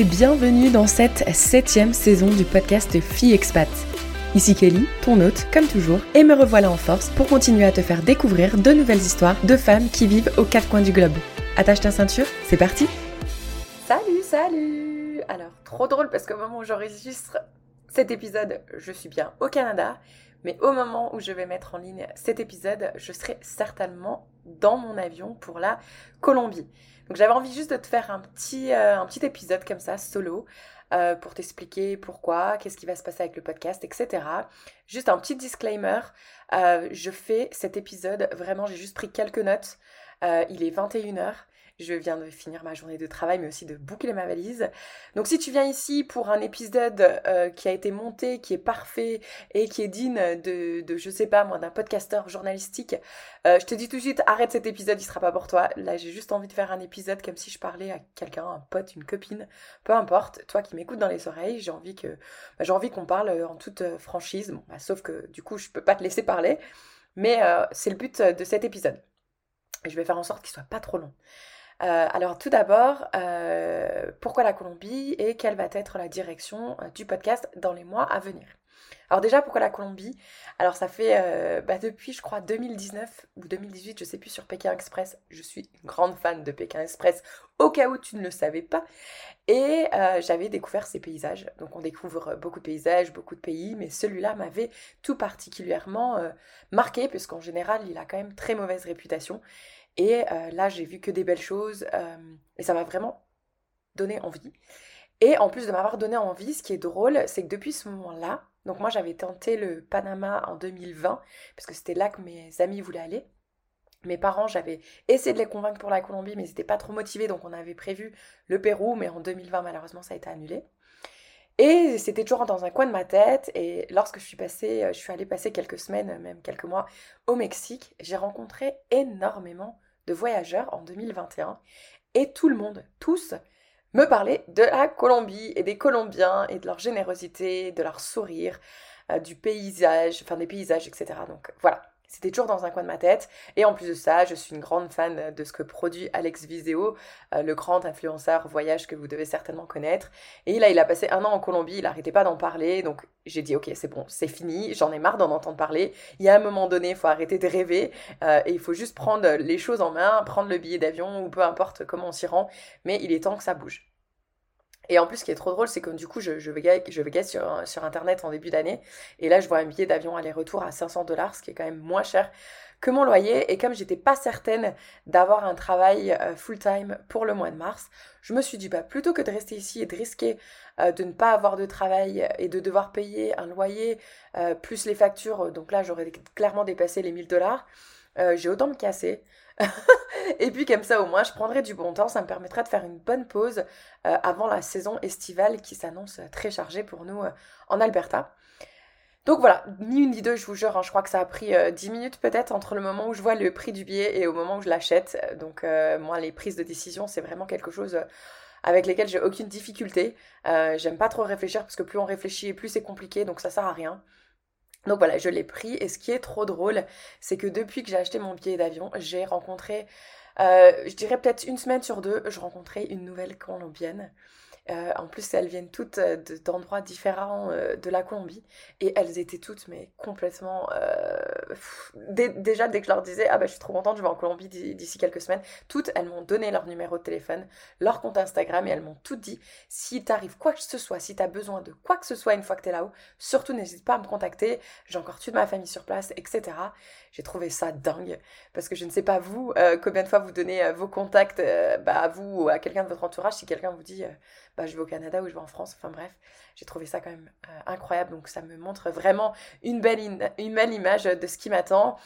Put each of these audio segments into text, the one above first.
et bienvenue dans cette septième saison du podcast Fille Expat. Ici Kelly, ton hôte, comme toujours, et me revoilà en force pour continuer à te faire découvrir de nouvelles histoires de femmes qui vivent aux quatre coins du globe. Attache ta ceinture, c'est parti Salut, salut Alors, trop drôle parce qu'au moment où j'enregistre cet épisode, je suis bien au Canada, mais au moment où je vais mettre en ligne cet épisode, je serai certainement dans mon avion pour la Colombie. Donc j'avais envie juste de te faire un petit, euh, épisode comme ça, solo, euh, pour t'expliquer pourquoi, qu'est-ce qui va se passer avec le podcast, etc. Juste un petit disclaimer, euh, je fais cet épisode, vraiment j'ai juste pris quelques notes, il est 21h, je viens de finir ma journée de travail, mais aussi de boucler ma valise. Donc si tu viens ici pour un épisode euh, qui a été monté, qui est parfait et qui est digne de, je sais pas moi, d'un podcasteur journalistique, euh, je te dis tout de suite, arrête cet épisode, il sera pas pour toi. Là, j'ai juste envie de faire un épisode comme si je parlais à quelqu'un, un pote, une copine, peu importe. Toi qui m'écoutes dans les oreilles, j'ai envie que, bah, j'ai envie qu'on parle en toute euh, franchise. Bon, bah, sauf que du coup, je peux pas te laisser parler, mais c'est le but de cet épisode. Je vais faire en sorte qu'il soit pas trop long. Euh, alors tout d'abord, euh, pourquoi la Colombie et quelle va être la direction euh, du podcast dans les mois à venir? Alors déjà, pourquoi la Colombie? Alors ça fait bah, depuis, je crois, 2019 ou 2018, je sais plus, sur Pékin Express. Je suis une grande fan de Pékin Express, au cas où tu ne le savais pas. Et j'avais découvert ces paysages. Donc on découvre beaucoup de paysages, beaucoup de pays, mais celui-là m'avait tout particulièrement marqué, puisqu'en général, il a quand même très mauvaise réputation. Et euh, là, j'ai vu que des belles choses euh, et ça m'a vraiment donné envie. Et en plus de m'avoir donné envie, ce qui est drôle, c'est que depuis ce moment-là, donc moi j'avais tenté le Panama en 2020, parce que c'était là que mes amis voulaient aller. Mes parents, j'avais essayé de les convaincre pour la Colombie, mais ils n'étaient pas trop motivés, donc on avait prévu le Pérou, mais en 2020, malheureusement, ça a été annulé. Et c'était toujours dans un coin de ma tête. Et lorsque je suis passée, je suis allée passer quelques semaines, même quelques mois au Mexique, j'ai rencontré énormément de voyageurs en 2021. Et tout le monde, tous, me parlaient de la Colombie et des Colombiens et de leur générosité, de leur sourire, euh, du paysage, enfin des paysages, etc. Donc voilà. C'était toujours dans un coin de ma tête. Et en plus de ça, je suis une grande fan de ce que produit Alex Viseo, euh, le grand influenceur voyage que vous devez certainement connaître. Et là, il a passé un an en Colombie, il n'arrêtait pas d'en parler. Donc j'ai dit, ok, c'est bon, c'est fini, j'en ai marre d'en entendre parler. Il y a un moment donné, il faut arrêter de rêver. Euh, et il faut juste prendre les choses en main, prendre le billet d'avion ou peu importe comment on s'y rend. Mais il est temps que ça bouge. Et en plus, ce qui est trop drôle, c'est que du coup, je, je vais, je sur Internet en début d'année. Et là, je vois un billet d'avion aller-retour à 500 dollars, ce qui est quand même moins cher que mon loyer. Et comme j'étais pas certaine d'avoir un travail euh, full-time pour le mois de mars, je me suis dit, bah, plutôt que de rester ici et de risquer euh, de ne pas avoir de travail et de devoir payer un loyer euh, plus les factures, donc là, j'aurais clairement dépassé les 1000 dollars, j'ai autant me casser. et puis comme ça au moins je prendrai du bon temps, ça me permettra de faire une bonne pause euh, avant la saison estivale qui s'annonce très chargée pour nous euh, en Alberta. Donc voilà, ni une ni deux, je vous jure, hein, je crois que ça a pris 10 euh, minutes peut-être entre le moment où je vois le prix du billet et au moment où je l'achète. Donc moi les prises de décision c'est vraiment quelque chose avec lesquelles j'ai aucune difficulté. J'aime pas trop réfléchir parce que plus on réfléchit plus c'est compliqué donc ça sert à rien. Donc voilà, je l'ai pris. Et ce qui est trop drôle, c'est que depuis que j'ai acheté mon billet d'avion, j'ai rencontré, euh, je dirais peut-être une semaine sur deux, je rencontrais une nouvelle colombienne. Euh, en plus, elles viennent toutes euh, d'endroits différents euh, de la Colombie. Et elles étaient toutes, mais complètement. déjà, dès que je leur disais, ah bah je suis trop contente, je vais en Colombie d'ici quelques semaines, toutes, elles m'ont donné leur numéro de téléphone, leur compte Instagram, et elles m'ont toutes dit, si t'arrive quoi que ce soit, si t'as besoin de quoi que ce soit une fois que t'es là-haut, surtout n'hésite pas à me contacter. J'ai encore toute ma famille sur place, etc. J'ai trouvé ça dingue. Parce que je ne sais pas vous, combien de fois vous donnez vos contacts bah, à vous ou à quelqu'un de votre entourage, si quelqu'un vous dit bah, je vais au Canada ou je vais en France. Enfin bref, j'ai trouvé ça quand même euh, incroyable. Donc ça me montre vraiment une belle, une belle image de ce qui m'attend.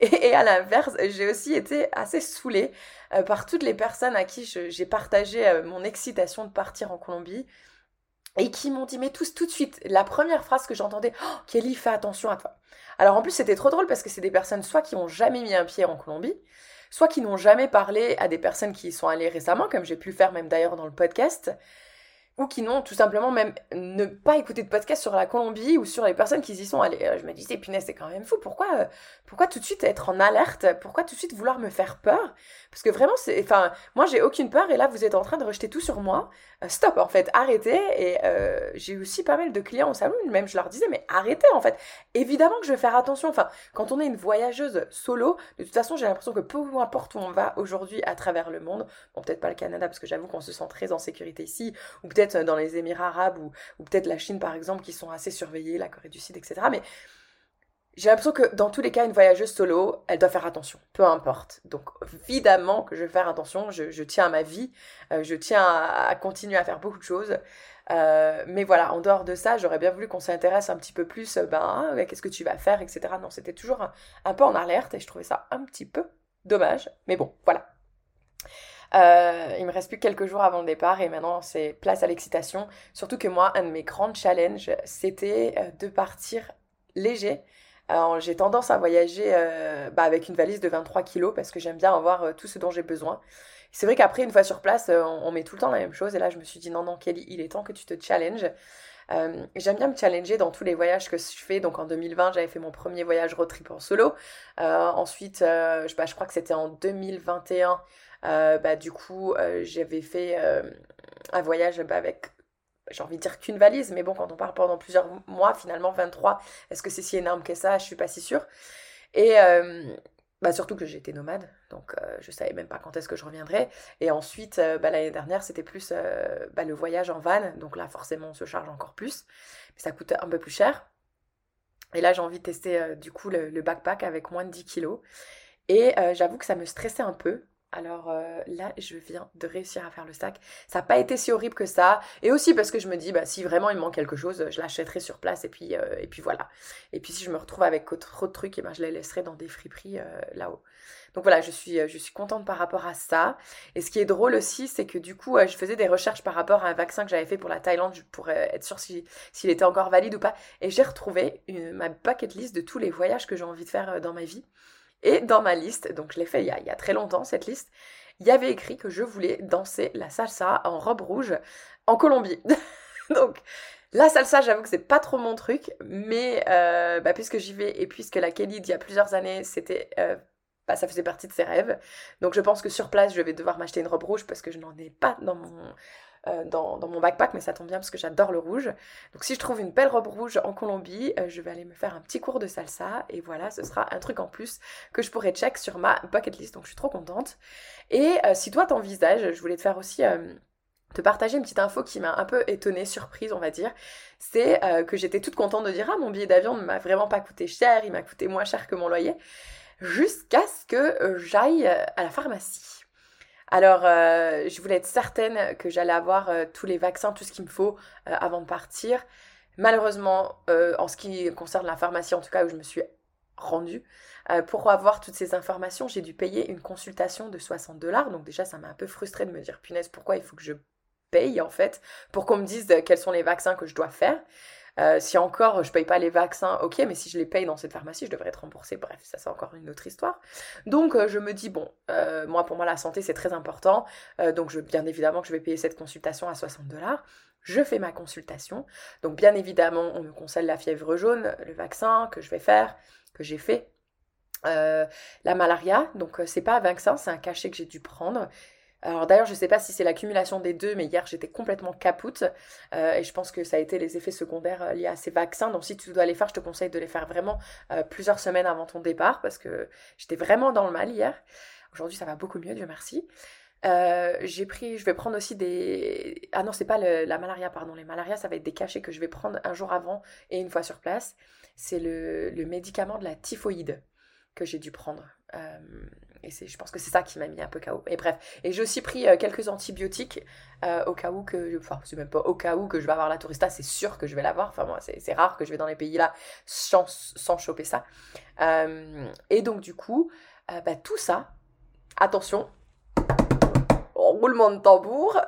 Et, à l'inverse, j'ai aussi été assez saoulée euh, par toutes les personnes à qui j'ai partagé euh, mon excitation de partir en Colombie et qui m'ont dit mais tous tout de suite la première phrase que j'entendais oh, Kelly fais attention à toi. Alors en plus c'était trop drôle parce que c'est des personnes soit qui ont jamais mis un pied en Colombie soit qui n'ont jamais parlé à des personnes qui y sont allées récemment comme j'ai pu le faire même d'ailleurs dans le podcast ou qui n'ont tout simplement même ne pas écouté de podcast sur la Colombie ou sur les personnes qui y sont allées. Euh, je me disais, punaise, c'est quand même fou. Pourquoi, euh, pourquoi tout de suite être en alerte? Pourquoi tout de suite vouloir me faire peur? Parce que vraiment, c'est, enfin, moi, j'ai aucune peur et là, vous êtes en train de rejeter tout sur moi. Euh, stop, en fait, arrêtez. Et j'ai aussi pas mal de clients au salon, même je leur disais, mais arrêtez, en fait. Évidemment que je vais faire attention. Enfin, quand on est une voyageuse solo, de toute façon, j'ai l'impression que peu importe où on va aujourd'hui à travers le monde, bon, peut-être pas le Canada, parce que j'avoue qu'on se sent très en sécurité ici, ou peut-être dans les Émirats arabes ou, peut-être la Chine par exemple qui sont assez surveillés, la Corée du Sud, etc. Mais j'ai l'impression que dans tous les cas, une voyageuse solo, elle doit faire attention, peu importe. Donc évidemment que je vais faire attention, je, tiens à ma vie, euh, je tiens à, continuer à faire beaucoup de choses. Euh, mais voilà, en dehors de ça, j'aurais bien voulu qu'on s'intéresse un petit peu plus, euh, ben, ah, qu'est-ce que tu vas faire, etc. Non, c'était toujours un, peu en alerte et je trouvais ça un petit peu dommage. Mais bon, voilà. Euh, il me reste plus que quelques jours avant le départ et maintenant c'est place à l'excitation. Surtout que moi, un de mes grands challenges, c'était euh, de partir léger. J'ai tendance à voyager euh, bah, avec une valise de 23 kilos parce que j'aime bien avoir euh, tout ce dont j'ai besoin. C'est vrai qu'après, une fois sur place, on, met tout le temps la même chose. Et là, je me suis dit, non, non, Kelly, il est temps que tu te challenges. j'aime bien me challenger dans tous les voyages que je fais. Donc en 2020, j'avais fait mon premier voyage road trip en solo. ensuite, bah, je crois que c'était en 2021. Euh, bah, du coup, euh, j'avais fait euh, un voyage bah, avec j'ai envie de dire qu'une valise, mais bon, quand on part pendant plusieurs mois, finalement 23, est-ce que c'est si énorme que ça? Je suis pas si sûre. Et bah, surtout que j'étais nomade, donc je savais même pas quand est-ce que je reviendrais. Et ensuite, l'année dernière, c'était plus bah, le voyage en van, donc là forcément on se charge encore plus, mais ça coûte un peu plus cher. Et là, j'ai envie de tester du coup le, le, backpack avec moins de 10 kilos. Et j'avoue que ça me stressait un peu alors euh, là, je viens de réussir à faire le sac. Ça n'a pas été si horrible que ça. Et aussi parce que je me dis, bah, si vraiment il manque quelque chose, je l'achèterai sur place et puis, euh, et puis voilà. Et puis si je me retrouve avec trop de trucs, et eh ben, je les laisserai dans des friperies euh, là-haut. Donc voilà, je suis, je suis contente par rapport à ça. Et ce qui est drôle aussi, c'est que du coup, je faisais des recherches par rapport à un vaccin que j'avais fait pour la Thaïlande pour être sûre s'il était encore valide ou pas. Et j'ai retrouvé ma bucket list de tous les voyages que j'ai envie de faire dans ma vie. Et dans ma liste, donc je l'ai fait il y, a, très longtemps cette liste, il y avait écrit que je voulais danser la salsa en robe rouge en Colombie. donc la salsa, j'avoue que c'est pas trop mon truc, mais euh, bah, puisque j'y vais et puisque la Kelly d'il y a plusieurs années, c'était euh, bah, ça faisait partie de ses rêves. Donc je pense que sur place, je vais devoir m'acheter une robe rouge parce que je n'en ai pas dans mon euh, dans, mon backpack, mais ça tombe bien parce que j'adore le rouge. Donc si je trouve une belle robe rouge en Colombie, euh, je vais aller me faire un petit cours de salsa et voilà, ce sera un truc en plus que je pourrai check sur ma bucket list. Donc je suis trop contente. Et euh, si toi t'envisages, je voulais te faire aussi te partager une petite info qui m'a un peu étonnée, surprise on va dire, c'est que j'étais toute contente de dire ah mon billet d'avion ne m'a vraiment pas coûté cher, il m'a coûté moins cher que mon loyer, jusqu'à ce que j'aille à la pharmacie. Alors, euh, je voulais être certaine que j'allais avoir euh, tous les vaccins, tout ce qu'il me faut euh, avant de partir. Malheureusement, en ce qui concerne la pharmacie, en tout cas où je me suis rendue, pour avoir toutes ces informations, j'ai dû payer une consultation de 60 dollars. Donc déjà, ça m'a un peu frustrée de me dire, punaise, pourquoi il faut que je paye en fait pour qu'on me dise quels sont les vaccins que je dois faire. Euh, si encore je paye pas les vaccins, ok, mais si je les paye dans cette pharmacie, je devrais être remboursée. Bref, ça c'est encore une autre histoire. Donc euh, je me dis bon, euh, moi pour moi la santé c'est très important, donc je, bien évidemment que je vais payer cette consultation à 60 dollars. Je fais ma consultation. Donc bien évidemment, on me conseille la fièvre jaune, le vaccin que je vais faire, que j'ai fait. la malaria, donc c'est pas un vaccin, c'est un cachet que j'ai dû prendre. Alors d'ailleurs, je ne sais pas si c'est l'accumulation des deux, mais hier j'étais complètement capoute euh, et je pense que ça a été les effets secondaires euh, liés à ces vaccins. Donc si tu dois les faire, je te conseille de les faire vraiment euh, plusieurs semaines avant ton départ parce que j'étais vraiment dans le mal hier. Aujourd'hui, ça va beaucoup mieux, Dieu merci. j'ai pris, je vais prendre aussi des. Ah non, c'est pas la malaria, pardon. Les malarias, ça va être des cachets que je vais prendre un jour avant et une fois sur place. C'est le, le médicament de la typhoïde que j'ai dû prendre. Et je pense que c'est ça qui m'a mis un peu KO. Et bref, et j'ai aussi pris euh, quelques antibiotiques euh, au cas où que, enfin c'est même pas au cas où que je vais avoir la tourista, c'est sûr que je vais l'avoir. Enfin moi, c'est rare que je vais dans les pays là sans, choper ça. Euh, et donc du coup, bah, tout ça, attention, roulement de tambour,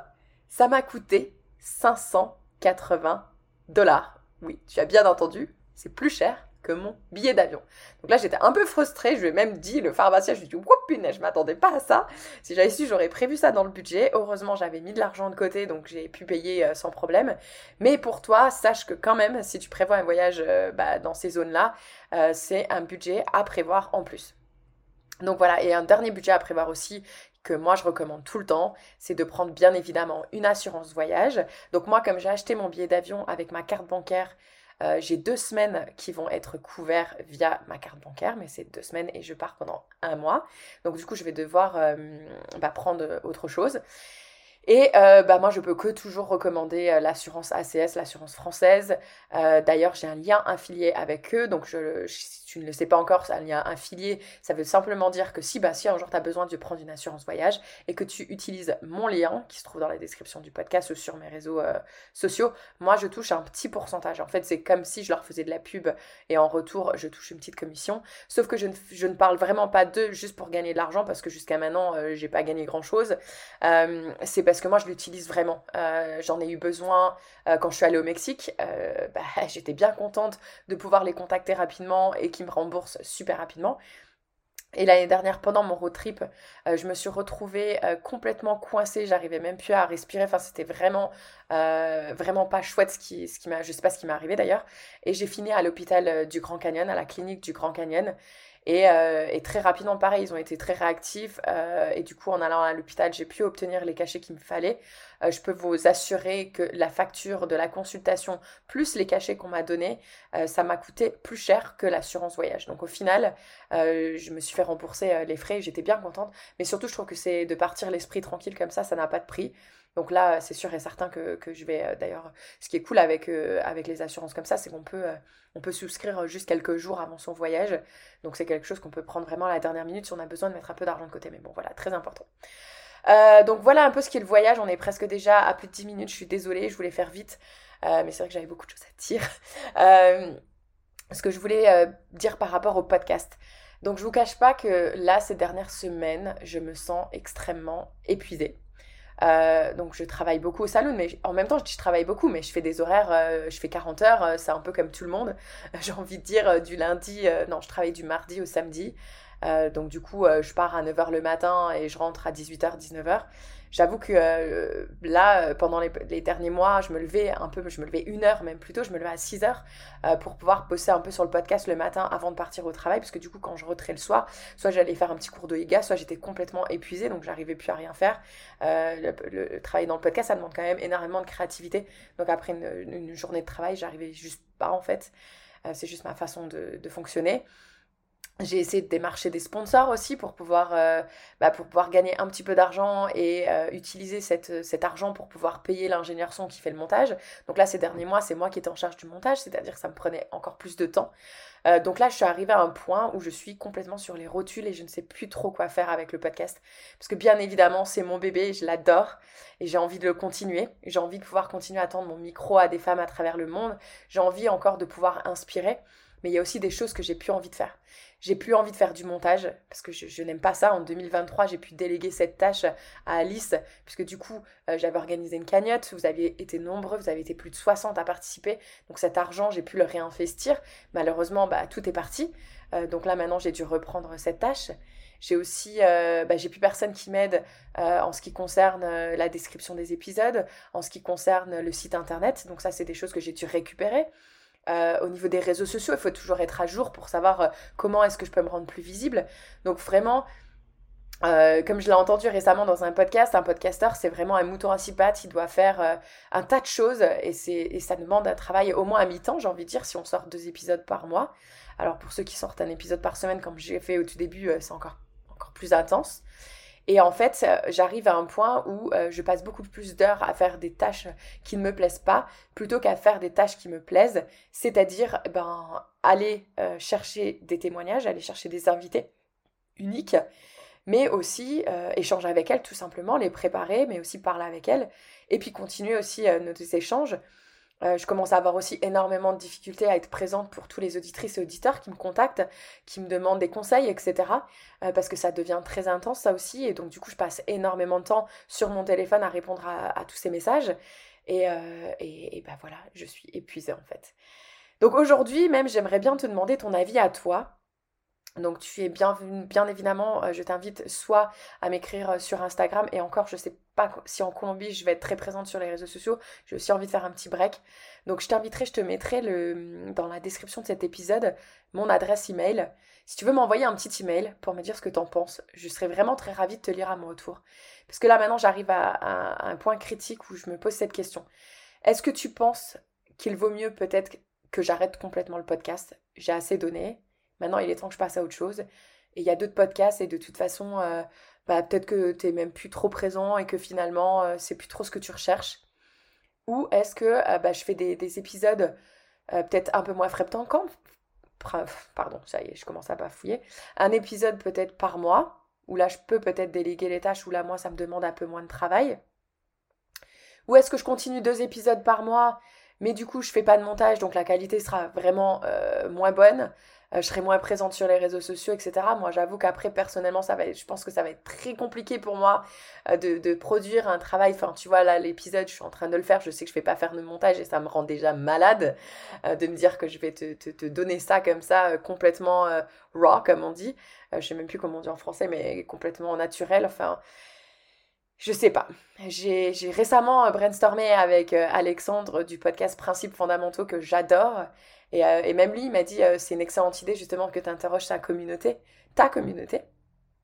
ça m'a coûté 580 dollars. Oui, tu as bien entendu, c'est plus cher que mon billet d'avion. Donc là, j'étais un peu frustrée. Je lui ai même dit, le pharmacien, je lui ai dit, woup, punaise, je m'attendais pas à ça. Si j'avais su, j'aurais prévu ça dans le budget. Heureusement, j'avais mis de l'argent de côté, donc j'ai pu payer euh, sans problème. Mais pour toi, sache que quand même, si tu prévois un voyage euh, bah, dans ces zones-là, euh, c'est un budget à prévoir en plus. Donc voilà, et un dernier budget à prévoir aussi que moi je recommande tout le temps, c'est de prendre bien évidemment une assurance voyage. Donc moi comme j'ai acheté mon billet d'avion avec ma carte bancaire, euh, j'ai deux semaines qui vont être couverts via ma carte bancaire, mais c'est deux semaines et je pars pendant un mois. Donc du coup je vais devoir euh, bah, prendre autre chose. Et euh, bah moi, je peux que toujours recommander euh, l'assurance ACS, l'assurance française. Euh, d'ailleurs, j'ai un lien affilié avec eux. Donc, si tu ne le sais pas encore, un lien affilié. Ça veut simplement dire que si, bah, si un jour tu as besoin de prendre une assurance voyage et que tu utilises mon lien qui se trouve dans la description du podcast ou sur mes réseaux sociaux, moi, je touche un petit pourcentage. En fait, c'est comme si je leur faisais de la pub et en retour, je touche une petite commission. Sauf que je ne, je ne parle vraiment pas d'eux juste pour gagner de l'argent parce que jusqu'à maintenant, j'ai pas gagné grand chose. c'est que moi je l'utilise vraiment. Euh, j'en ai eu besoin euh, quand je suis allée au Mexique. Euh, bah, j'étais bien contente de pouvoir les contacter rapidement et qu'ils me remboursent super rapidement. Et l'année dernière, pendant mon road trip, je me suis retrouvée complètement coincée. J'arrivais même plus à respirer. Enfin, c'était vraiment, vraiment pas chouette ce qui, m'a. Sais pas ce qui m'est arrivé d'ailleurs. Et j'ai fini à l'hôpital du Grand Canyon, à la clinique du Grand Canyon. Euh, et, très rapidement, pareil, ils ont été très réactifs. Euh, et du coup, en allant à l'hôpital, j'ai pu obtenir les cachets qu'il me fallait. Euh, je peux vous assurer que la facture de la consultation plus les cachets qu'on m'a donnés, ça m'a coûté plus cher que l'assurance voyage. Donc au final, je me suis fait rembourser les frais. J'étais bien contente. Mais surtout, je trouve que c'est de partir l'esprit tranquille comme ça, ça n'a pas de prix. Donc là, c'est sûr et certain que, je vais euh, d'ailleurs. Ce qui est cool avec, euh, avec les assurances comme ça, c'est qu'on peut, euh, on peut souscrire juste quelques jours avant son voyage. Donc c'est quelque chose qu'on peut prendre vraiment à la dernière minute si on a besoin de mettre un peu d'argent de côté. Mais bon, voilà, très important. donc voilà un peu ce qu'est le voyage. On est presque déjà à plus de 10 minutes. Je suis désolée, je voulais faire vite. mais c'est vrai que j'avais beaucoup de choses à dire. ce que je voulais dire par rapport au podcast. Donc je vous cache pas que là, ces dernières semaines, je me sens extrêmement épuisée. Euh, donc je travaille beaucoup au salon, mais en même temps je, je travaille beaucoup, mais je fais des horaires, euh, je fais 40 heures, euh, c'est un peu comme tout le monde. J'ai envie de dire du lundi, non je travaille du mardi au samedi. donc du coup je pars à 9h le matin et je rentre à 18h, 19h. J'avoue que euh, là, euh, pendant les, derniers mois, je me levais un peu, je me levais une heure même plutôt, je me levais à 6 heures euh, pour pouvoir bosser un peu sur le podcast le matin avant de partir au travail, parce que du coup, quand je rentrais le soir, soit j'allais faire un petit cours de soit j'étais complètement épuisée, donc j'arrivais plus à rien faire. Le, travail dans le podcast, ça demande quand même énormément de créativité. Donc après une, journée de travail, j'arrivais juste pas en fait. c'est juste ma façon de fonctionner. J'ai essayé de démarcher des sponsors aussi pour pouvoir, euh, bah, pour pouvoir gagner un petit peu d'argent et euh, utiliser cette, cet argent pour pouvoir payer l'ingénieur son qui fait le montage. Donc là, ces derniers mois, c'est moi qui étais en charge du montage, c'est-à-dire que ça me prenait encore plus de temps. Euh, donc là, je suis arrivée à un point où je suis complètement sur les rotules et je ne sais plus trop quoi faire avec le podcast. Parce que bien évidemment, c'est mon bébé, je l'adore et j'ai envie de le continuer. J'ai envie de pouvoir continuer à tendre mon micro à des femmes à travers le monde. J'ai envie encore de pouvoir inspirer mais il y a aussi des choses que j'ai plus envie de faire. J'ai plus envie de faire du montage parce que je, n'aime pas ça. En 2023, j'ai pu déléguer cette tâche à Alice puisque du coup, euh, j'avais organisé une cagnotte. Vous aviez été nombreux, vous avez été plus de 60 à participer. Donc cet argent, j'ai pu le réinvestir. Malheureusement, bah, tout est parti. Euh, donc là, maintenant, j'ai dû reprendre cette tâche. J'ai aussi, euh, bah, j'ai plus personne qui m'aide en ce qui concerne la description des épisodes, en ce qui concerne le site internet. Donc ça, c'est des choses que j'ai dû récupérer. Euh, au niveau des réseaux sociaux, il faut toujours être à jour pour savoir euh, comment est-ce que je peux me rendre plus visible. Donc vraiment, euh, comme je l'ai entendu récemment dans un podcast, un podcasteur, c'est vraiment un mouton à six pattes. Il doit faire un tas de choses et, et ça demande un travail au moins à mi-temps, j'ai envie de dire, si on sort deux épisodes par mois. Alors pour ceux qui sortent un épisode par semaine, comme j'ai fait au tout début, c'est encore, encore plus intense. Et en fait, euh, j'arrive à un point où euh, je passe beaucoup plus d'heures à faire des tâches qui ne me plaisent pas plutôt qu'à faire des tâches qui me plaisent, c'est-à-dire ben aller euh, chercher des témoignages, aller chercher des invités uniques, mais aussi échanger avec elles tout simplement, les préparer, mais aussi parler avec elles, et puis continuer aussi nos échanges. Euh, je commence à avoir aussi énormément de difficultés à être présente pour tous les auditrices et auditeurs qui me contactent, qui me demandent des conseils, etc. Euh, parce que ça devient très intense, ça aussi. Et donc, du coup, je passe énormément de temps sur mon téléphone à répondre à, tous ces messages. Et, euh, et, ben voilà, je suis épuisée en fait. Donc aujourd'hui même, j'aimerais bien te demander ton avis à toi. Donc tu es bien, bien évidemment, euh, je t'invite soit à m'écrire euh, sur Instagram et encore je sais pas si en Colombie je vais être très présente sur les réseaux sociaux, j'ai aussi envie de faire un petit break. Donc je t'inviterai, je te mettrai le, dans la description de cet épisode mon adresse email. Si tu veux m'envoyer un petit email pour me dire ce que tu en penses, je serais vraiment très ravie de te lire à mon retour. Parce que là maintenant j'arrive à un point critique où je me pose cette question. Est-ce que tu penses qu'il vaut mieux peut-être que j'arrête complètement le podcast? J'ai assez donné Maintenant, il est temps que je passe à autre chose. Et il y a d'autres podcasts et de toute façon, euh, bah, peut-être que tu n'es même plus trop présent et que finalement, euh, c'est plus trop ce que tu recherches. Ou est-ce que euh, bah, je fais des, épisodes peut-être un peu moins fréquents Pardon, ça y est, je commence à bafouiller. Un épisode peut-être par mois, où là, je peux peut-être déléguer les tâches, où là, moi, ça me demande un peu moins de travail. Ou est-ce que je continue deux épisodes par mois, mais du coup, je fais pas de montage, donc la qualité sera vraiment moins bonne. Euh, je serai moins présente sur les réseaux sociaux, etc. Moi, j'avoue qu'après, personnellement, ça va je pense que ça va être très compliqué pour moi euh, de, produire un travail. Enfin, tu vois, là, l'épisode, je suis en train de le faire. Je sais que je vais pas faire de montage et ça me rend déjà malade euh, de me dire que je vais te, donner ça comme ça, complètement raw, comme on dit. je sais même plus comment on dit en français, mais complètement naturel. Enfin, je sais pas. J'ai récemment brainstormé avec Alexandre du podcast Principes fondamentaux que j'adore. Euh, et, même lui, il m'a dit, euh, c'est une excellente idée justement que tu interroges ta communauté, ta communauté,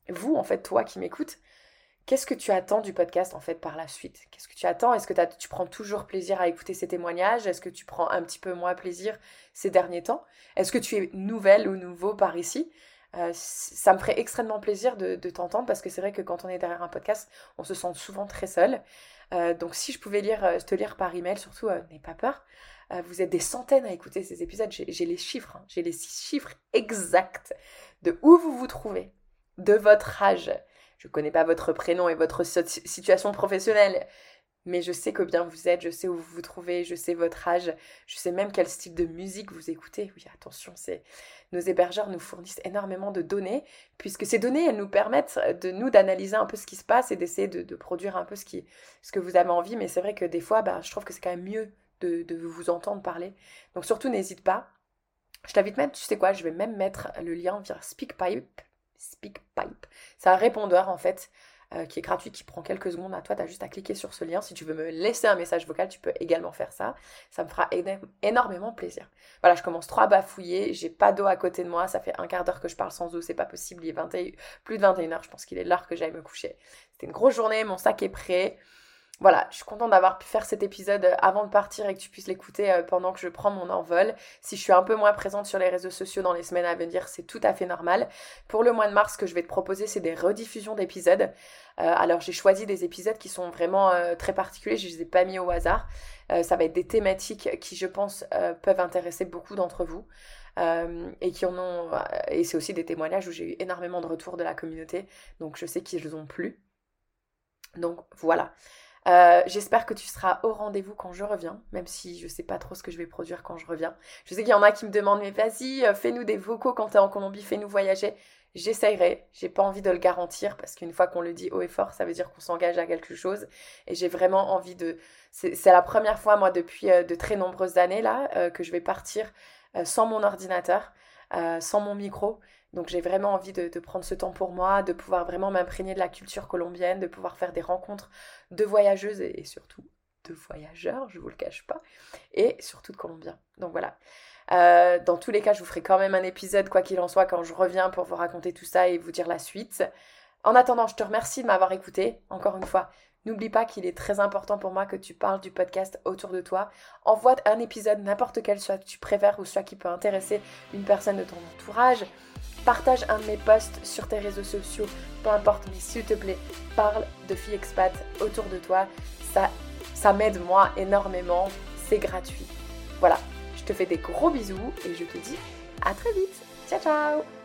vous en fait, toi qui m'écoutes. Qu'est-ce que tu attends du podcast en fait par la suite? Qu'est-ce que tu attends? Est-ce que tu prends toujours plaisir à écouter ces témoignages? Est-ce que tu prends un petit peu moins plaisir ces derniers temps? Est-ce que tu es nouvelle ou nouveau par ici? Euh, ça me ferait extrêmement plaisir de, t'entendre parce que c'est vrai que quand on est derrière un podcast, on se sent souvent très seul. donc si je pouvais te lire par email, surtout, n'aie pas peur. Euh, vous êtes des centaines à écouter ces épisodes. J'ai les chiffres, hein. j'ai les chiffres exacts de où vous vous trouvez, de votre âge. Je ne connais pas votre prénom et votre situation professionnelle, mais je sais combien vous êtes, je sais où vous vous trouvez, je sais votre âge, je sais même quel style de musique vous écoutez. Oui, attention, nos hébergeurs nous fournissent énormément de données, puisque ces données, elles nous permettent de nous d'analyser un peu ce qui se passe et d'essayer de, produire un peu ce, qui, ce que vous avez envie. Mais c'est vrai que des fois, bah, je trouve que c'est quand même mieux de, vous entendre parler. Donc surtout, n'hésite pas. Je t'invite même, tu sais quoi, je vais même mettre le lien via SpeakPipe. SpeakPipe. C'est un répondeur en fait euh, qui est gratuit, qui prend quelques secondes à toi. Tu as juste à cliquer sur ce lien. Si tu veux me laisser un message vocal, tu peux également faire ça. Ça me fera énormément plaisir. Voilà, je commence trop à bafouiller. J'ai pas d'eau à côté de moi. Ça fait un quart d'heure que je parle sans eau. C'est pas possible. Il est plus de 21 heures. Je pense qu'il est l'heure que j'aille me coucher. C'était une grosse journée. Mon sac est prêt voilà, je suis contente d'avoir pu faire cet épisode euh, avant de partir et que tu puisses l'écouter euh, pendant que je prends mon envol. Si je suis un peu moins présente sur les réseaux sociaux dans les semaines à venir, c'est tout à fait normal. Pour le mois de mars, ce que je vais te proposer, c'est des rediffusions d'épisodes. Euh, alors j'ai choisi des épisodes qui sont vraiment très particuliers, je ne les ai pas mis au hasard. ça va être des thématiques qui, je pense, peuvent intéresser beaucoup d'entre vous. et qui en ont et c'est aussi des témoignages où j'ai eu énormément de retours de la communauté donc je sais qu'ils ont plu donc voilà euh, j'espère que tu seras au rendez-vous quand je reviens, même si je sais pas trop ce que je vais produire quand je reviens. Je sais qu'il y en a qui me demandent, mais vas-y, euh, fais-nous des vocaux quand tu es en Colombie, fais-nous voyager. J'essayerai, j'ai pas envie de le garantir parce qu'une fois qu'on le dit haut et fort, ça veut dire qu'on s'engage à quelque chose et j'ai vraiment envie de. C'est la première fois, moi, depuis euh, de très nombreuses années là, que je vais partir sans mon ordinateur, sans mon micro donc j'ai vraiment envie de, prendre ce temps pour moi, de pouvoir vraiment m'imprégner de la culture colombienne, de pouvoir faire des rencontres de voyageuses et, surtout de voyageurs, je vous le cache pas, et surtout de Colombiens. Donc voilà. Euh, dans tous les cas, je vous ferai quand même un épisode, quoi qu'il en soit, quand je reviens pour vous raconter tout ça et vous dire la suite. En attendant, je te remercie de m'avoir écouté. Encore une fois, N'oublie pas qu'il est très important pour moi que tu parles du podcast autour de toi. Envoie un épisode, n'importe quel, soit que tu préfères ou soit qui peut intéresser une personne de ton entourage. Partage un de mes posts sur tes réseaux sociaux, peu importe, mais s'il te plaît, parle de filles expat autour de toi. Ça, ça m'aide moi énormément, c'est gratuit. Voilà, je te fais des gros bisous et je te dis à très vite. Ciao ciao